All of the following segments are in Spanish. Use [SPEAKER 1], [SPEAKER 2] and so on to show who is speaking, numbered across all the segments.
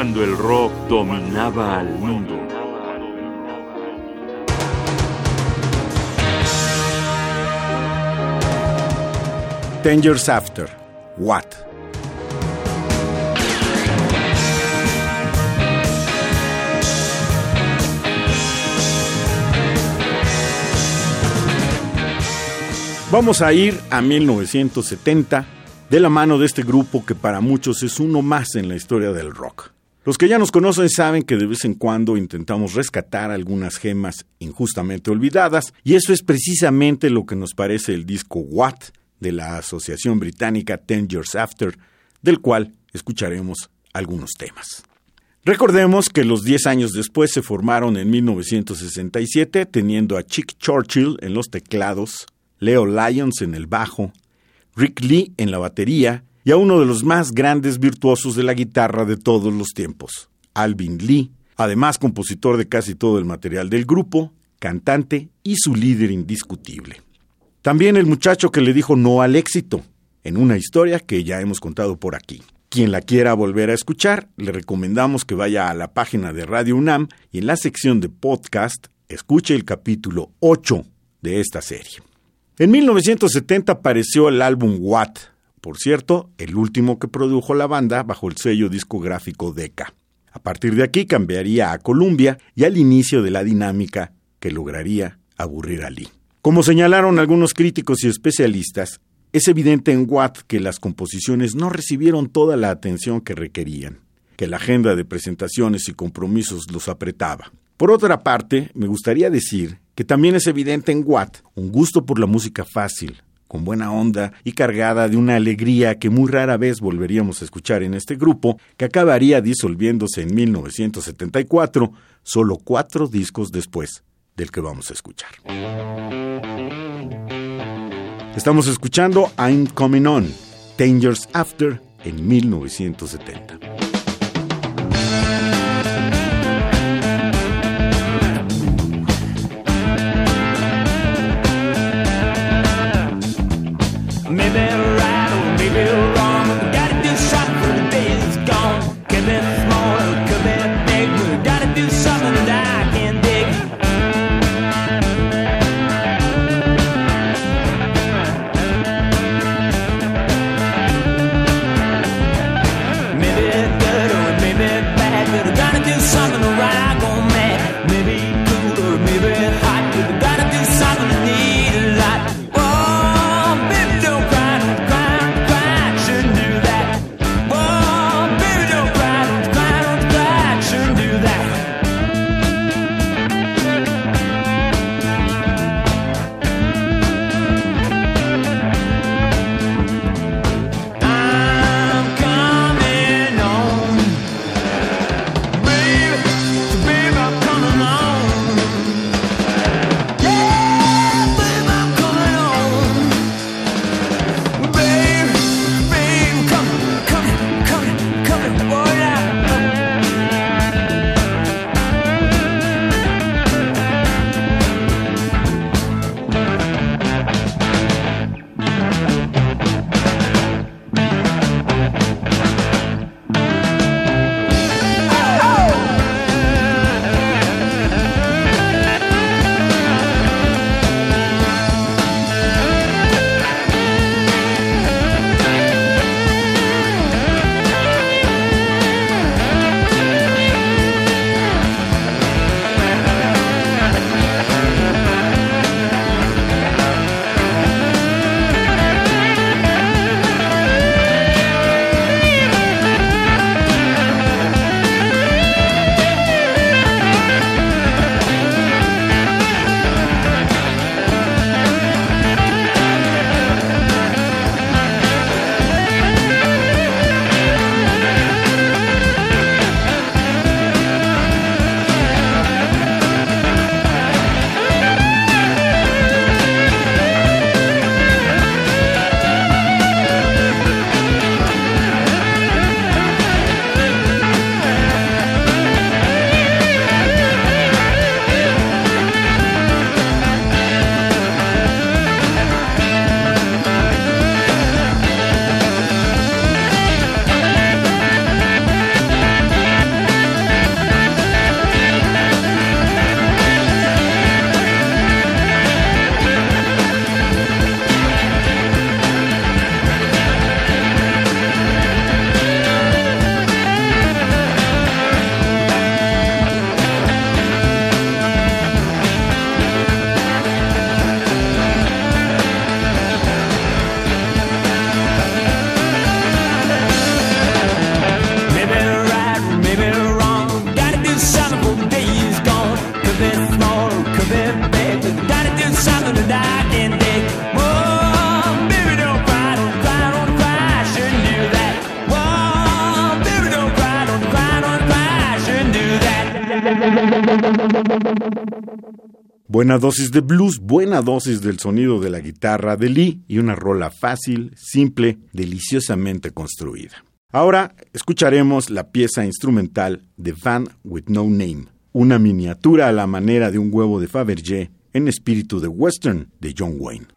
[SPEAKER 1] cuando el rock dominaba al mundo.
[SPEAKER 2] Ten Years After, What? Vamos a ir a 1970 de la mano de este grupo que para muchos es uno más en la historia del rock. Los que ya nos conocen saben que de vez en cuando intentamos rescatar algunas gemas injustamente olvidadas, y eso es precisamente lo que nos parece el disco What de la Asociación Británica Ten Years After, del cual escucharemos algunos temas. Recordemos que los 10 años después se formaron en 1967, teniendo a Chick Churchill en los teclados, Leo Lyons en el bajo, Rick Lee en la batería y a uno de los más grandes virtuosos de la guitarra de todos los tiempos, Alvin Lee, además compositor de casi todo el material del grupo, cantante y su líder indiscutible. También el muchacho que le dijo no al éxito, en una historia que ya hemos contado por aquí. Quien la quiera volver a escuchar, le recomendamos que vaya a la página de Radio UNAM y en la sección de podcast escuche el capítulo 8 de esta serie. En 1970 apareció el álbum What, por cierto, el último que produjo la banda bajo el sello discográfico Decca. A partir de aquí cambiaría a Columbia y al inicio de la dinámica que lograría aburrir a Lee. Como señalaron algunos críticos y especialistas, es evidente en Watt que las composiciones no recibieron toda la atención que requerían, que la agenda de presentaciones y compromisos los apretaba. Por otra parte, me gustaría decir que también es evidente en Watt un gusto por la música fácil, con buena onda y cargada de una alegría que muy rara vez volveríamos a escuchar en este grupo, que acabaría disolviéndose en 1974, solo cuatro discos después del que vamos a escuchar. Estamos escuchando I'm Coming On, Dangers After, en 1970. Buena dosis de blues, buena dosis del sonido de la guitarra de Lee y una rola fácil, simple, deliciosamente construida. Ahora escucharemos la pieza instrumental de Van with No Name, una miniatura a la manera de un huevo de Fabergé en espíritu de western de John Wayne.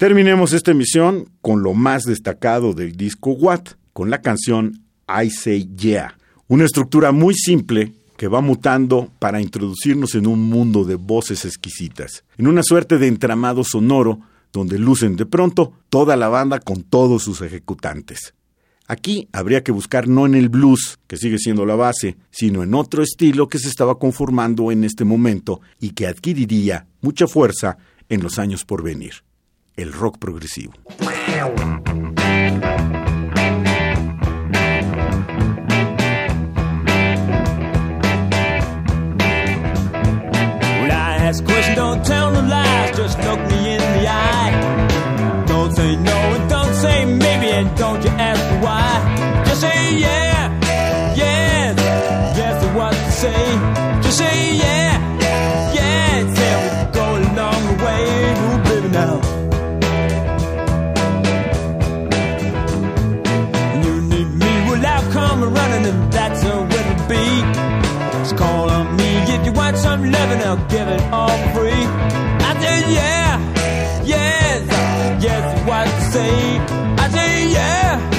[SPEAKER 2] Terminemos esta emisión con lo más destacado del disco What, con la canción I Say Yeah, una estructura muy simple que va mutando para introducirnos en un mundo de voces exquisitas, en una suerte de entramado sonoro donde lucen de pronto toda la banda con todos sus ejecutantes. Aquí habría que buscar no en el blues, que sigue siendo la base, sino en otro estilo que se estaba conformando en este momento y que adquiriría mucha fuerza en los años por venir. El rock progresivo.
[SPEAKER 3] Ask questions, don't tell no lies, just look me in the eye. Don't say no and don't say maybe, and don't you ask why. Just say yeah, yes, yes, what to say. Just say yeah, running, and that's way to be. Just call on me if you want some loving, I'll give it all free. I said, yeah, yes, yes, what to say. I said, yeah,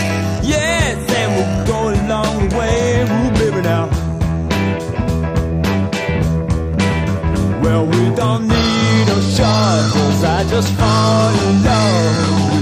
[SPEAKER 3] yes, and we'll go a long way, ooh, baby, now. Well, we don't need no shot, cause I just fall in love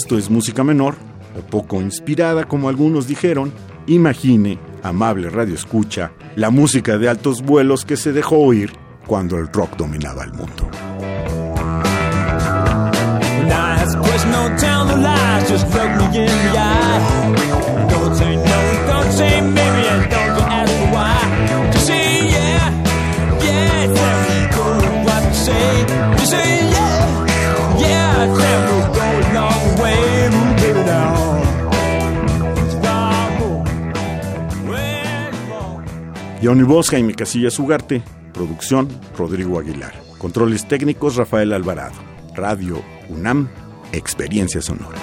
[SPEAKER 2] esto es música menor, o poco inspirada como algunos dijeron, imagine, amable radio escucha, la música de altos vuelos que se dejó oír cuando el rock dominaba el mundo. Johnny Bosca y mi casilla Ugarte. Producción, Rodrigo Aguilar. Controles técnicos, Rafael Alvarado. Radio UNAM, Experiencia Sonora.